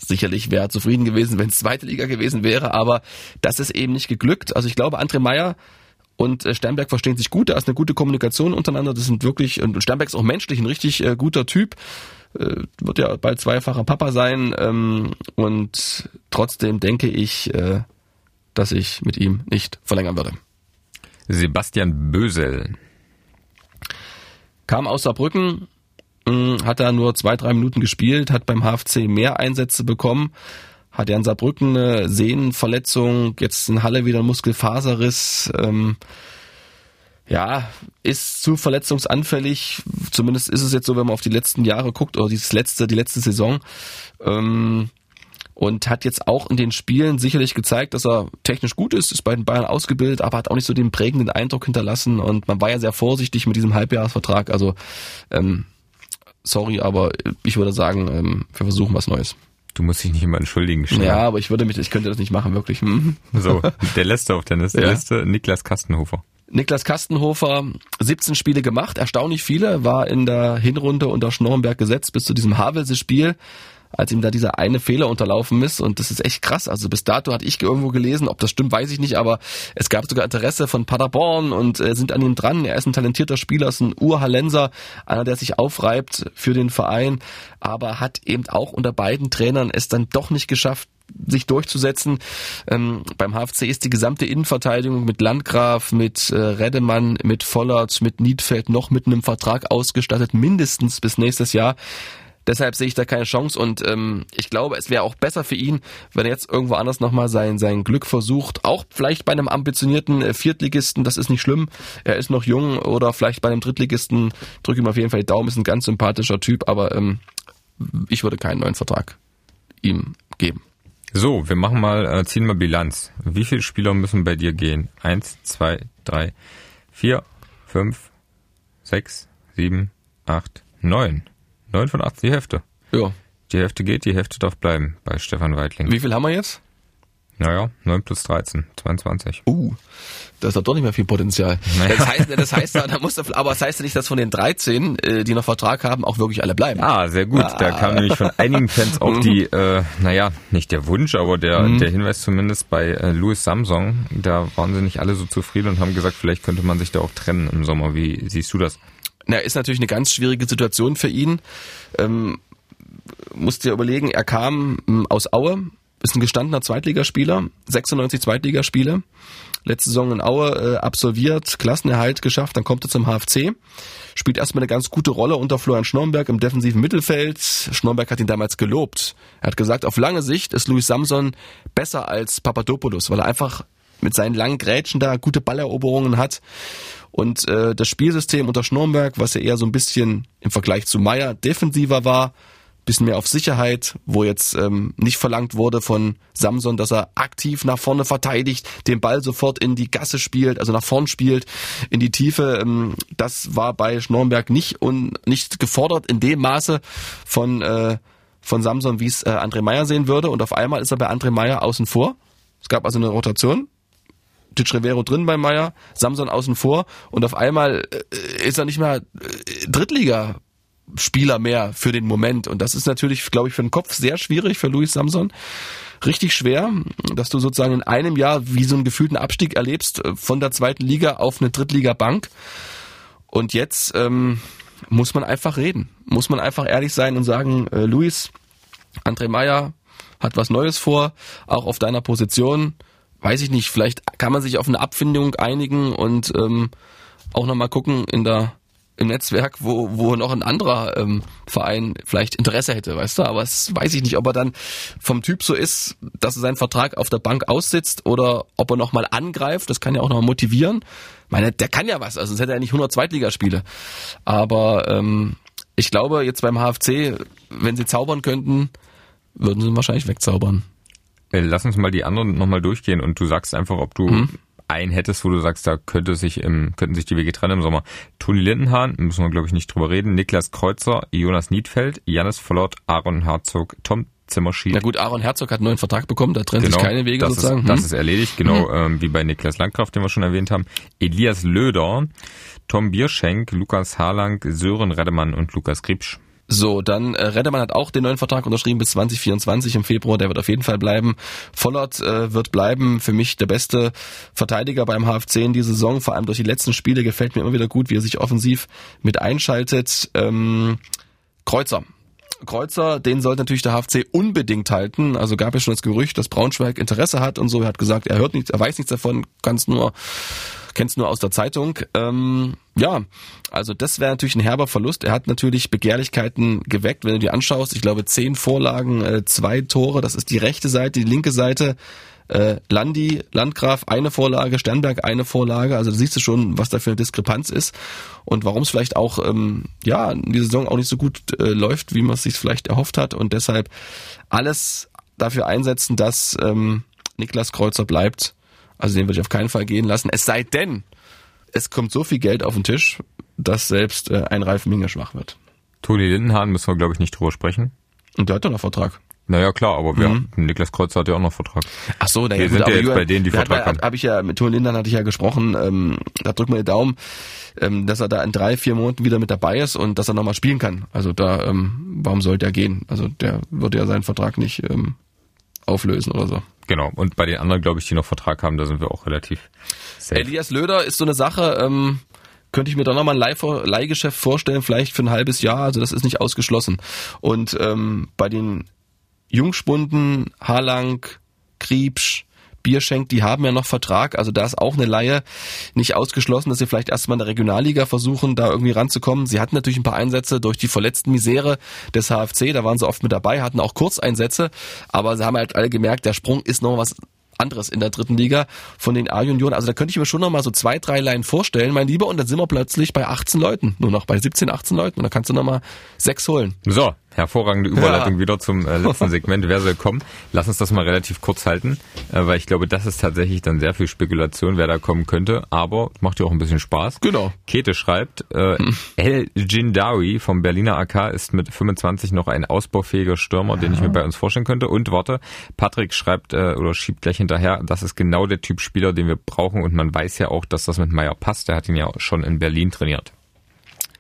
Sicherlich wäre er zufrieden gewesen, wenn es zweite Liga gewesen wäre, aber das ist eben nicht geglückt. Also ich glaube, André Meyer und äh, Sternberg verstehen sich gut, da ist eine gute Kommunikation untereinander. Das sind wirklich, und Sternberg ist auch menschlich ein richtig äh, guter Typ. Äh, wird ja bald zweifacher Papa sein. Ähm, und trotzdem denke ich, äh, dass ich mit ihm nicht verlängern würde. Sebastian Bösel. Kam aus Saarbrücken, hat er nur zwei, drei Minuten gespielt, hat beim HFC mehr Einsätze bekommen, hat ja in Saarbrücken eine Sehnenverletzung, jetzt in Halle wieder ein Muskelfaserriss. Ähm, ja, ist zu verletzungsanfällig. Zumindest ist es jetzt so, wenn man auf die letzten Jahre guckt oder dieses letzte, die letzte Saison. Ähm, und hat jetzt auch in den Spielen sicherlich gezeigt, dass er technisch gut ist, ist bei den Bayern ausgebildet, aber hat auch nicht so den prägenden Eindruck hinterlassen und man war ja sehr vorsichtig mit diesem Halbjahresvertrag. Also ähm, sorry, aber ich würde sagen, ähm, wir versuchen was Neues. Du musst dich nicht immer entschuldigen. Schnell. Ja, aber ich würde mich, ich könnte das nicht machen, wirklich. Hm. So, [LAUGHS] der letzte auf der Liste, ja. Liste Niklas Kastenhofer. Niklas Kastenhofer, 17 Spiele gemacht, erstaunlich viele, war in der Hinrunde unter Schnorrenberg gesetzt bis zu diesem Havelse-Spiel als ihm da dieser eine Fehler unterlaufen ist. Und das ist echt krass. Also bis dato hatte ich irgendwo gelesen, ob das stimmt, weiß ich nicht, aber es gab sogar Interesse von Paderborn und äh, sind an ihm dran. Er ist ein talentierter Spieler, ist ein Urhallenser, einer, der sich aufreibt für den Verein, aber hat eben auch unter beiden Trainern es dann doch nicht geschafft, sich durchzusetzen. Ähm, beim HFC ist die gesamte Innenverteidigung mit Landgraf, mit äh, Redemann, mit Vollert, mit Niedfeld noch mit einem Vertrag ausgestattet, mindestens bis nächstes Jahr. Deshalb sehe ich da keine Chance und ähm, ich glaube, es wäre auch besser für ihn, wenn er jetzt irgendwo anders nochmal sein, sein Glück versucht. Auch vielleicht bei einem ambitionierten äh, Viertligisten, das ist nicht schlimm. Er ist noch jung oder vielleicht bei einem Drittligisten, drücke ihm auf jeden Fall die Daumen, ist ein ganz sympathischer Typ, aber ähm, ich würde keinen neuen Vertrag ihm geben. So, wir machen mal, äh, ziehen mal Bilanz. Wie viele Spieler müssen bei dir gehen? Eins, zwei, drei, vier, fünf, sechs, sieben, acht, neun. 9 von 8 die Hälfte. Ja. Die Hälfte geht, die Hälfte darf bleiben bei Stefan Weitling. Wie viel haben wir jetzt? Naja, 9 plus 13, 22. Uh, da ist doch nicht mehr viel Potenzial. Naja. Das heißt, das heißt da muss aber das heißt ja nicht, dass von den 13, äh, die noch Vertrag haben, auch wirklich alle bleiben. Ah, sehr gut. Ah. Da kam nämlich von einigen Fans auch die, äh, naja, nicht der Wunsch, aber der, mhm. der Hinweis zumindest bei äh, Louis Samsung. Da waren sie nicht alle so zufrieden und haben gesagt, vielleicht könnte man sich da auch trennen im Sommer. Wie siehst du das? Na, ist natürlich eine ganz schwierige Situation für ihn. Ähm, musst dir überlegen, er kam ähm, aus Aue, ist ein gestandener Zweitligaspieler, 96 Zweitligaspiele, letzte Saison in Aue äh, absolviert, Klassenerhalt geschafft, dann kommt er zum HFC, spielt erstmal eine ganz gute Rolle unter Florian Schnornberg im defensiven Mittelfeld. Schnornberg hat ihn damals gelobt. Er hat gesagt, auf lange Sicht ist Luis Samson besser als Papadopoulos, weil er einfach mit seinen langen Grätschen da gute Balleroberungen hat und äh, das Spielsystem unter Schnornberg, was ja eher so ein bisschen im Vergleich zu Meier defensiver war, bisschen mehr auf Sicherheit, wo jetzt ähm, nicht verlangt wurde von Samson, dass er aktiv nach vorne verteidigt, den Ball sofort in die Gasse spielt, also nach vorn spielt, in die Tiefe. Ähm, das war bei Schnornberg nicht und nicht gefordert in dem Maße von äh, von Samson, wie es äh, André Meyer sehen würde. Und auf einmal ist er bei André Meyer außen vor. Es gab also eine Rotation Titch Rivero drin bei Meier, Samson außen vor und auf einmal äh, ist er nicht mehr äh, Drittliga Spieler mehr für den Moment und das ist natürlich, glaube ich, für den Kopf sehr schwierig für Luis Samson. Richtig schwer, dass du sozusagen in einem Jahr wie so einen gefühlten Abstieg erlebst äh, von der zweiten Liga auf eine Drittliga-Bank. Und jetzt ähm, muss man einfach reden. Muss man einfach ehrlich sein und sagen, äh, Luis, André Meyer hat was Neues vor, auch auf deiner Position weiß ich nicht, vielleicht kann man sich auf eine Abfindung einigen und ähm, auch nochmal gucken in der im Netzwerk, wo, wo noch ein anderer ähm, Verein vielleicht Interesse hätte, weißt du? Aber es weiß ich nicht, ob er dann vom Typ so ist, dass er seinen Vertrag auf der Bank aussitzt oder ob er nochmal angreift. Das kann ja auch nochmal motivieren. Ich meine, der kann ja was, also sonst hätte er nicht 100 Zweitligaspiele. Aber ähm, ich glaube, jetzt beim HFC, wenn sie zaubern könnten, würden sie ihn wahrscheinlich wegzaubern. Äh, lass uns mal die anderen nochmal durchgehen und du sagst einfach, ob du mhm. einen hättest, wo du sagst, da könnte sich im, könnten sich die Wege trennen im Sommer. Toni Lindenhahn, müssen wir glaube ich nicht drüber reden, Niklas Kreuzer, Jonas Niedfeld, Janis Vollert, Aaron Herzog, Tom Zimmerschied. Na gut, Aaron Herzog hat einen neuen Vertrag bekommen, da trennen genau, sich keine Wege das sozusagen. Ist, hm? Das ist erledigt, genau mhm. ähm, wie bei Niklas Landkraft, den wir schon erwähnt haben. Elias Löder, Tom Bierschenk, Lukas Harlang, Sören Redemann und Lukas Kriebsch. So, dann äh, Reddemann hat auch den neuen Vertrag unterschrieben bis 2024 im Februar. Der wird auf jeden Fall bleiben. Vollert äh, wird bleiben. Für mich der beste Verteidiger beim HFC in dieser Saison. Vor allem durch die letzten Spiele gefällt mir immer wieder gut, wie er sich offensiv mit einschaltet. Ähm, Kreuzer. Kreuzer, den sollte natürlich der HFC unbedingt halten. Also gab es schon das Gerücht, dass Braunschweig Interesse hat und so. Er hat gesagt, er hört nichts, er weiß nichts davon, ganz nur kenn's nur aus der Zeitung. Ähm, ja, also das wäre natürlich ein herber Verlust. Er hat natürlich Begehrlichkeiten geweckt, wenn du dir anschaust. Ich glaube, zehn Vorlagen, äh, zwei Tore, das ist die rechte Seite, die linke Seite Äh, Landi, Landgraf eine Vorlage, Sternberg eine Vorlage. Also da siehst du schon, was da für eine Diskrepanz ist und warum es vielleicht auch ähm, ja in dieser Saison auch nicht so gut äh, läuft, wie man es sich vielleicht erhofft hat. Und deshalb alles dafür einsetzen, dass ähm, Niklas Kreuzer bleibt. Also den würde ich auf keinen Fall gehen lassen. Es sei denn, es kommt so viel Geld auf den Tisch, dass selbst äh, ein Ralf Minge schwach wird. Toni Lindenhahn müssen wir, glaube ich, nicht drüber sprechen. Und der hat doch noch Vertrag. Naja, klar, aber wir, mhm. Niklas Kreuzer hat ja auch noch Vertrag. Ach so, naja, wir gut, sind ja jetzt Julian, bei denen, die Vertrag haben. Habe ich ja, mit Toni Lindern hatte ich ja gesprochen, ähm, da drückt man den Daumen, ähm, dass er da in drei, vier Monaten wieder mit dabei ist und dass er nochmal spielen kann. Also da, ähm, warum sollte er gehen? Also der würde ja seinen Vertrag nicht ähm, auflösen oder so. Genau, und bei den anderen, glaube ich, die noch Vertrag haben, da sind wir auch relativ safe. Elias Löder ist so eine Sache, ähm, könnte ich mir da nochmal ein Leihgeschäft vorstellen, vielleicht für ein halbes Jahr, also das ist nicht ausgeschlossen. Und ähm, bei den Jungspunden, Harlang, Kriebsch, Bierschenk, die haben ja noch Vertrag, also da ist auch eine Laie nicht ausgeschlossen, dass sie vielleicht erstmal in der Regionalliga versuchen, da irgendwie ranzukommen. Sie hatten natürlich ein paar Einsätze durch die verletzten Misere des HFC, da waren sie oft mit dabei, hatten auch Kurzeinsätze, aber sie haben halt alle gemerkt, der Sprung ist noch was anderes in der dritten Liga von den A-Junioren. Also da könnte ich mir schon noch mal so zwei, drei Line vorstellen, mein Lieber, und dann sind wir plötzlich bei 18 Leuten, nur noch bei 17, 18 Leuten und da kannst du noch mal sechs holen. So, hervorragende Überleitung ja. wieder zum äh, [LAUGHS] letzten Segment. Wer soll kommen? Lass uns das mal relativ kurz halten, äh, weil ich glaube, das ist tatsächlich dann sehr viel Spekulation, wer da kommen könnte, aber macht ja auch ein bisschen Spaß. Genau. Kete schreibt, äh, hm. El Jindawi vom Berliner AK ist mit 25 noch ein ausbaufähiger Stürmer, den ich mir bei uns vorstellen könnte. Und warte, Patrick schreibt äh, oder schiebt gleich hinterher, das ist genau der Typ Spieler, den wir brauchen und man weiß ja auch, dass das mit Meier passt. Der hat ihn ja schon in Berlin trainiert.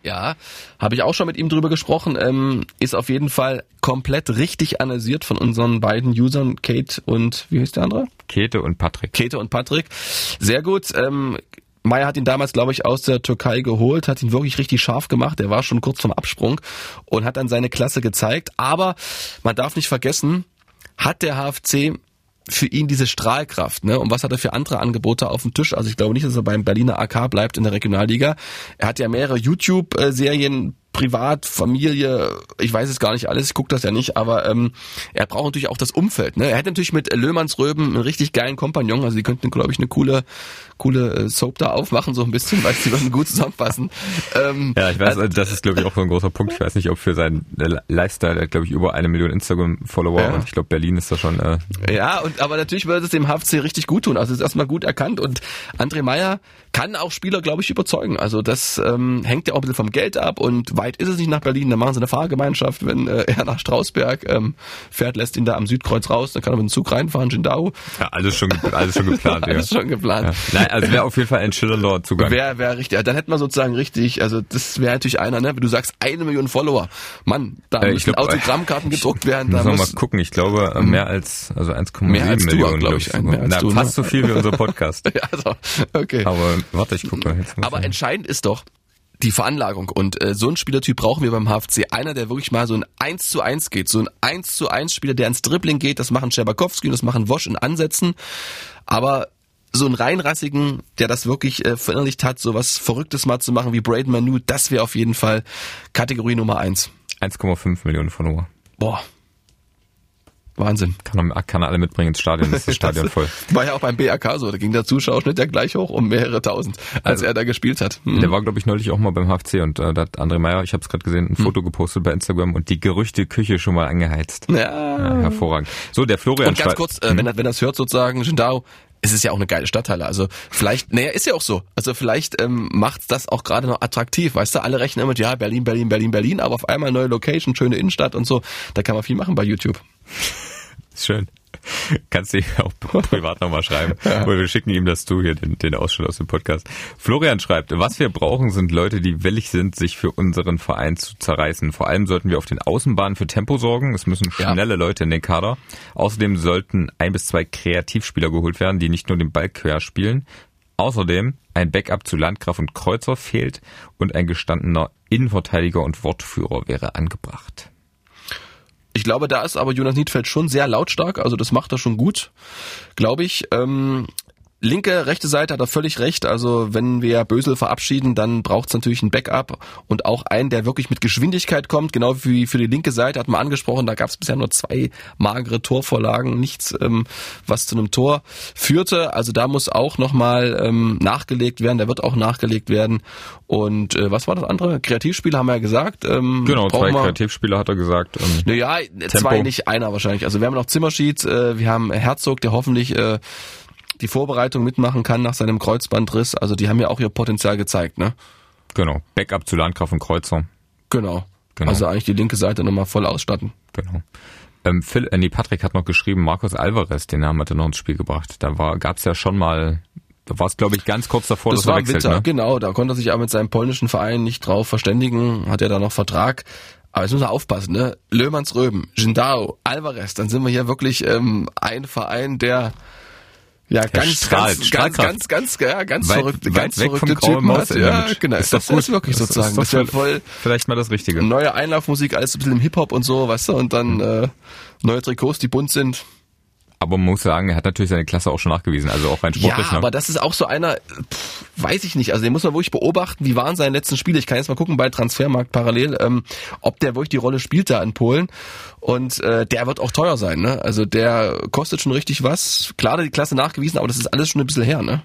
Ja, habe ich auch schon mit ihm drüber gesprochen. Ähm, ist auf jeden Fall komplett richtig analysiert von unseren beiden Usern, Kate und wie heißt der andere? Kete und Patrick. Kete und Patrick. Sehr gut. Ähm, Meier hat ihn damals, glaube ich, aus der Türkei geholt, hat ihn wirklich richtig scharf gemacht. Er war schon kurz vom Absprung und hat dann seine Klasse gezeigt. Aber man darf nicht vergessen, hat der HFC für ihn diese Strahlkraft, ne? Und was hat er für andere Angebote auf dem Tisch? Also ich glaube nicht, dass er beim Berliner AK bleibt in der Regionalliga. Er hat ja mehrere YouTube-Serien Privat, Familie, ich weiß es gar nicht alles, ich gucke das ja nicht, aber ähm, er braucht natürlich auch das Umfeld. Ne? Er hätte natürlich mit Löhmanns Röben einen richtig geilen Kompagnon, also die könnten, glaube ich, eine coole, coole äh, Soap da aufmachen, so ein bisschen, [LAUGHS] weil sie würden gut zusammenpassen. Ähm, ja, ich weiß, also, das ist, glaube ich, auch so ein großer Punkt. Ich weiß nicht, ob für seinen äh, Lifestyle, er hat, glaube ich, über eine Million Instagram-Follower ja. und ich glaube, Berlin ist da schon... Äh, ja, und aber natürlich würde es dem HFC richtig gut tun. Also ist erstmal gut erkannt und André Meyer kann auch Spieler, glaube ich, überzeugen. Also das ähm, hängt ja auch ein bisschen vom Geld ab und weit ist es nicht nach Berlin, dann machen sie eine Fahrgemeinschaft. Wenn äh, [LAUGHS] er nach Strausberg ähm, fährt, lässt ihn da am Südkreuz raus, dann kann er mit dem Zug reinfahren, Jindau. Ja, alles schon, alles schon geplant. [LAUGHS] alles ja. schon geplant. Ja. Nein, also wäre auf jeden Fall ein schillernder Zugang. Wäre wär richtig, dann hätten wir sozusagen richtig, also das wäre natürlich einer, ne? Du sagst eine Million Follower. Mann, da äh, müssen glaub, Autogrammkarten gedruckt werden. Da muss mal gucken, ich glaube äh, mehr als, also 1,7 Millionen, glaube ich. Ein, mehr als Na, du, fast ne? so viel wie unser Podcast. [LAUGHS] ja, also, okay. Aber warte, ich gucke. Aber entscheidend ist doch, die Veranlagung. Und äh, so einen Spielertyp brauchen wir beim HFC. Einer, der wirklich mal so ein 1 zu 1 geht. So ein 1 zu 1 Spieler, der ins Dribbling geht. Das machen Scherbakowski und das machen Wosch in Ansätzen. Aber so einen reinrassigen, der das wirklich äh, verinnerlicht hat, so was Verrücktes mal zu machen wie Braden Manu, das wäre auf jeden Fall Kategorie Nummer 1. 1,5 Millionen Follower. Boah, Wahnsinn. Kann, kann er alle mitbringen ins Stadion, ist das Stadion [LAUGHS] voll. War ja auch beim BRK so, da ging der Zuschauerschnitt ja gleich hoch um mehrere tausend, als also, er da gespielt hat. Mhm. Der war, glaube ich, neulich auch mal beim HFC und äh, da hat André Meyer, ich habe es gerade gesehen, ein mhm. Foto gepostet bei Instagram und die Gerüchteküche schon mal angeheizt. Ja. ja hervorragend. So, der Florian Und ganz kurz, äh, wenn, er, wenn das hört sozusagen, Jindao, es ist ja auch eine geile Stadtteile. Also vielleicht, naja, ist ja auch so. Also vielleicht ähm, macht das auch gerade noch attraktiv. Weißt du, alle rechnen immer mit, ja, Berlin, Berlin, Berlin, Berlin, aber auf einmal neue Location, schöne Innenstadt und so. Da kann man viel machen bei YouTube. Schön. [LAUGHS] Kannst du auch privat nochmal schreiben. Ja. Oder wir schicken ihm das zu, hier den, den Ausschnitt aus dem Podcast. Florian schreibt, was wir brauchen, sind Leute, die willig sind, sich für unseren Verein zu zerreißen. Vor allem sollten wir auf den Außenbahnen für Tempo sorgen. Es müssen schnelle ja. Leute in den Kader. Außerdem sollten ein bis zwei Kreativspieler geholt werden, die nicht nur den Ball quer spielen. Außerdem ein Backup zu Landgraf und Kreuzer fehlt und ein gestandener Innenverteidiger und Wortführer wäre angebracht. Ich glaube, da ist aber Jonas Niedfeld schon sehr lautstark, also das macht er schon gut, glaube ich. Ähm, linke, rechte Seite hat er völlig recht. Also wenn wir Bösel verabschieden, dann braucht es natürlich ein Backup und auch einen, der wirklich mit Geschwindigkeit kommt, genau wie für die linke Seite hat man angesprochen. Da gab es bisher nur zwei magere Torvorlagen, nichts, ähm, was zu einem Tor führte. Also da muss auch nochmal ähm, nachgelegt werden. Der wird auch nachgelegt werden. Und äh, was war das andere? Kreativspieler haben wir ja gesagt. Ähm, Genau, zwei wir- Kreativspieler hat er gesagt. Ähm, naja, zwei nicht, einer wahrscheinlich. Also wir haben noch Zimmerschied, äh, wir haben Herzog, der hoffentlich äh, die Vorbereitung mitmachen kann nach seinem Kreuzbandriss. Also die haben ja auch ihr Potenzial gezeigt, ne? Genau. Backup zu Landgraf und Kreuzer. Genau. Genau. Also eigentlich die linke Seite nochmal voll ausstatten. Genau. Ähm, Phil, äh, nee, Patrick hat noch geschrieben, Marcos Alvarez, den Namen hat er noch ins Spiel gebracht. Da war, gab's ja schon mal, da war es glaube ich ganz kurz davor, Das dass er war im wechselt. Winter, Ne? genau. Da konnte er sich aber mit seinem polnischen Verein nicht drauf verständigen. Hat er da noch Vertrag. Aber jetzt muss er aufpassen, ne? Löhmanns Röben, Jindao, Alvarez, dann sind wir hier wirklich ähm, ein Verein, der ja ganz, ganz, ganz, ganz, ganz, ja, ganz Weit- verrückte, weit ganz weg verrückte Typen Maus hat. Ja, genau. Ist das doch gut. ist wirklich Das ist sozusagen. Das für- voll Vielleicht mal das Richtige. neue Einlaufmusik, alles ein bisschen im Hip-Hop und so, weißt du, und dann äh, neue Trikots, die bunt sind. Aber man muss sagen, er hat natürlich seine Klasse auch schon nachgewiesen, also auch rein sportlich. Ja, ne? aber das ist auch so einer, pff, weiß ich nicht, also den muss man wirklich beobachten, wie waren seine letzten Spiele. Ich kann jetzt mal gucken bei Transfermarkt parallel, ähm, ob der wirklich die Rolle spielt da in Polen. Und äh, der wird auch teuer sein, ne? Also der kostet schon richtig was. Klar, hat er die Klasse nachgewiesen, aber das ist alles schon ein bisschen her, ne?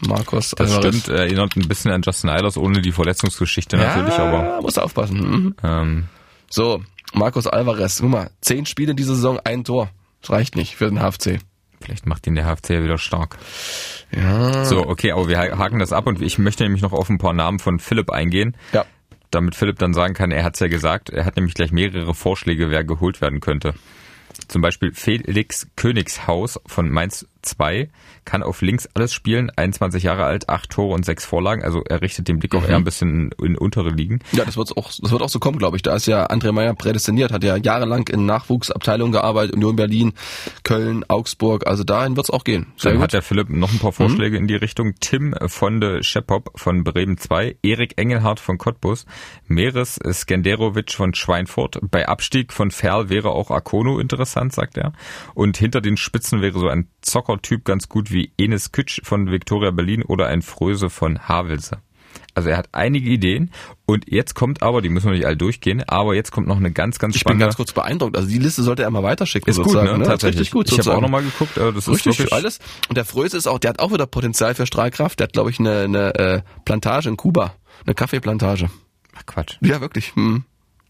Marcos das Alvarez. stimmt, erinnert ein bisschen an Justin Eilers, ohne die Verletzungsgeschichte natürlich, aber ja, muss aufpassen. Mhm. ähm, So, Marcos Alvarez, guck mal, zehn Spiele in dieser Saison, ein Tor. Das reicht nicht für den HFC. vielleicht macht ihn der HFC ja wieder stark. Ja. So, okay, aber wir haken das ab und ich möchte nämlich noch auf ein paar Namen von Philipp eingehen. Ja. damit Philipp dann sagen kann, er hat's ja gesagt, er hat nämlich gleich mehrere Vorschläge, wer geholt werden könnte. Zum Beispiel Felix Königshaus von Mainz 2 kann auf links alles spielen, 21 Jahre alt, 8 Tore und 6 Vorlagen, also er richtet den Blick auch eher ein bisschen in, in untere Ligen. Ja, das wird auch, das wird auch so kommen, glaube ich. Da ist ja André Meyer prädestiniert, hat ja jahrelang in Nachwuchsabteilungen gearbeitet, Union Berlin, Köln, Augsburg. Also dahin wird's auch gehen. Sehr Dann gut. hat der Philipp noch ein paar Vorschläge in die Richtung. Tim von de Schepop von Bremen 2, Erik Engelhardt von Cottbus, Meres Skenderovic von Schweinfurt. Bei Abstieg von Ferl wäre auch Akono interessant, sagt er. Und hinter den Spitzen wäre so ein Zockertyp ganz gut wie Enes Kütsch von Viktoria Berlin oder ein Fröse von Havelse. Also er hat einige Ideen und jetzt kommt aber, die müssen wir nicht alle durchgehen, aber jetzt kommt noch eine ganz, ganz ich bin spannende... ganz kurz beeindruckt. Also die Liste sollte er mal weiterschicken. ist gut, ne? Das ist Tatsächlich. Richtig gut, ich habe auch nochmal geguckt, das ist Richtig, wirklich alles. Und der Fröse ist auch, der hat auch wieder Potenzial für Strahlkraft. Der hat, glaube ich, eine, eine äh, Plantage in Kuba. Eine Kaffeeplantage. Ach, Quatsch. Ja, wirklich. Hm.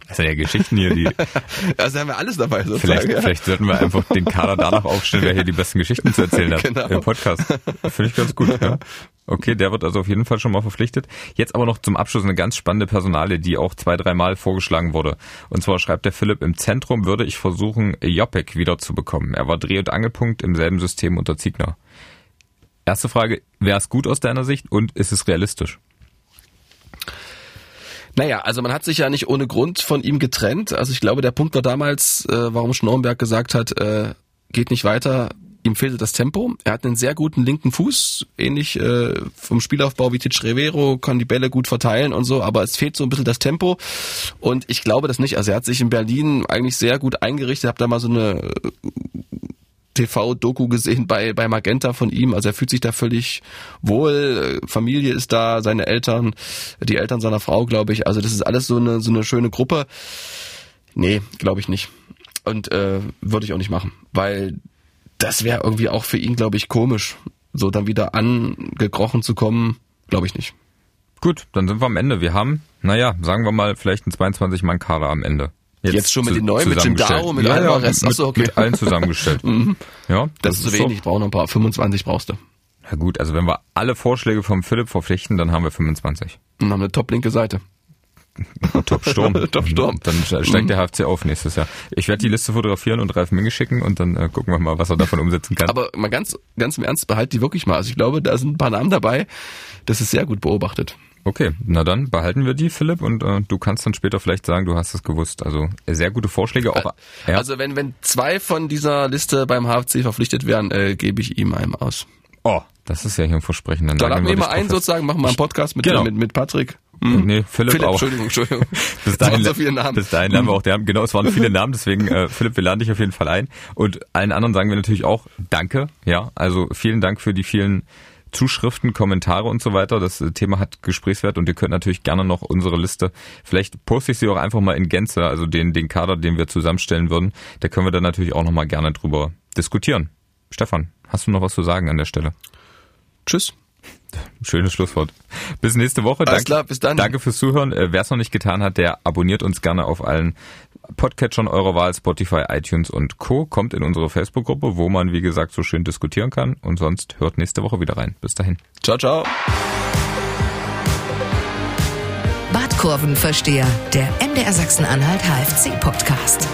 Das sind ja Geschichten hier, die [LAUGHS] Also haben wir alles dabei sozusagen. Vielleicht, ja. vielleicht sollten wir einfach den Kader danach aufstellen, wer hier die besten Geschichten zu erzählen hat [LAUGHS] Genau. im Podcast. Finde ich ganz gut. Ja. Okay, der wird also auf jeden Fall schon mal verpflichtet. Jetzt aber noch zum Abschluss eine ganz spannende Personale, die auch zwei, dreimal vorgeschlagen wurde. Und zwar schreibt der Philipp, im Zentrum würde ich versuchen, Jopek wieder zu bekommen. Er war Dreh- und Angelpunkt im selben System unter Ziegner. Erste Frage, wäre es gut aus deiner Sicht und ist es realistisch? Naja, also man hat sich ja nicht ohne Grund von ihm getrennt. Also ich glaube, der Punkt war damals, äh, warum Schnorrenberg gesagt hat, äh, geht nicht weiter, ihm fehlte das Tempo. Er hat einen sehr guten linken Fuß, ähnlich äh, vom Spielaufbau wie Titsch Rivero, kann die Bälle gut verteilen und so, aber es fehlt so ein bisschen das Tempo. Und ich glaube das nicht. Also er hat sich in Berlin eigentlich sehr gut eingerichtet, hab da mal so eine TV-Doku gesehen bei, bei Magenta von ihm. Also er fühlt sich da völlig wohl. Familie ist da, seine Eltern, die Eltern seiner Frau, glaube ich. Also das ist alles so eine, so eine schöne Gruppe. Nee, glaube ich nicht. Und äh, würde ich auch nicht machen. Weil das wäre irgendwie auch für ihn, glaube ich, komisch. So dann wieder angekrochen zu kommen, glaube ich nicht. Gut, dann sind wir am Ende. Wir haben, naja, sagen wir mal, vielleicht einen 22-Mann-Kader am Ende. Jetzt schon mit zu- den Neuen, mit Jim. Dow, mit ja, ja, Alvarez. mit, Achso, okay. mit allen zusammengestellt. [LAUGHS] ja, Das, ist zu so. wenig, brauchen noch ein paar. 25 brauchst du. Ja gut, also wenn wir alle Vorschläge vom Philipp verpflichten, dann haben wir 25. Und haben eine top-linke Seite. [LAUGHS] Top Sturm. [LAUGHS] Top Sturm. Dann steigt der HFC auf nächstes Jahr. Ich werde die Liste fotografieren und Ralf Minge schicken und dann äh, gucken wir mal, was er davon umsetzen kann. Aber mal ganz, ganz im Ernst, behalt die wirklich mal. Also ich glaube, da sind ein paar Namen dabei. Das ist sehr gut beobachtet. Okay, na dann behalten wir die, Philipp, und äh, du kannst dann später vielleicht sagen, du hast es gewusst. Also sehr gute Vorschläge. Auch, ja. Also wenn, wenn zwei von dieser Liste beim HFC verpflichtet werden, äh, gebe ich ihm einen aus. oh, das ist ja hier ein Versprechen. Dann Da nageln laden wir mal ein sozusagen, machen wir einen Podcast mit, Genau. mit, mit Patrick Hm. Nee, Philipp, Philipp auch. Entschuldigung, Entschuldigung. [LAUGHS] Bis dahin, so viele Namen. bis dahin lernen wir auch, der, genau, es waren viele Namen, deswegen äh, [LAUGHS] Philipp, wir laden dich auf jeden Fall ein. Und allen anderen sagen wir natürlich auch Danke, ja, also vielen Dank für die vielen Zuschriften, Kommentare und so weiter. Das äh, Thema hat Gesprächswert und ihr könnt natürlich gerne noch unsere Liste, vielleicht poste ich sie auch einfach mal in Gänze, also den, den Kader, den wir zusammenstellen würden, da können wir dann natürlich auch nochmal gerne drüber diskutieren. Stefan, hast du noch was zu sagen an der Stelle? Tschüss. Schönes Schlusswort. Bis nächste Woche. Alles Danke, klar, bis dann. Danke fürs Zuhören. Äh, Wer es noch nicht getan hat, der abonniert uns gerne auf allen Podcatchern eurer Wahl, Spotify, iTunes und Co. Kommt in unsere Facebook-Gruppe, wo man, wie gesagt, so schön diskutieren kann. Und sonst hört nächste Woche wieder rein. Bis dahin. Ciao, ciao. Badkurvenversteher, der MDR Sachsen-Anhalt HFC-Podcast.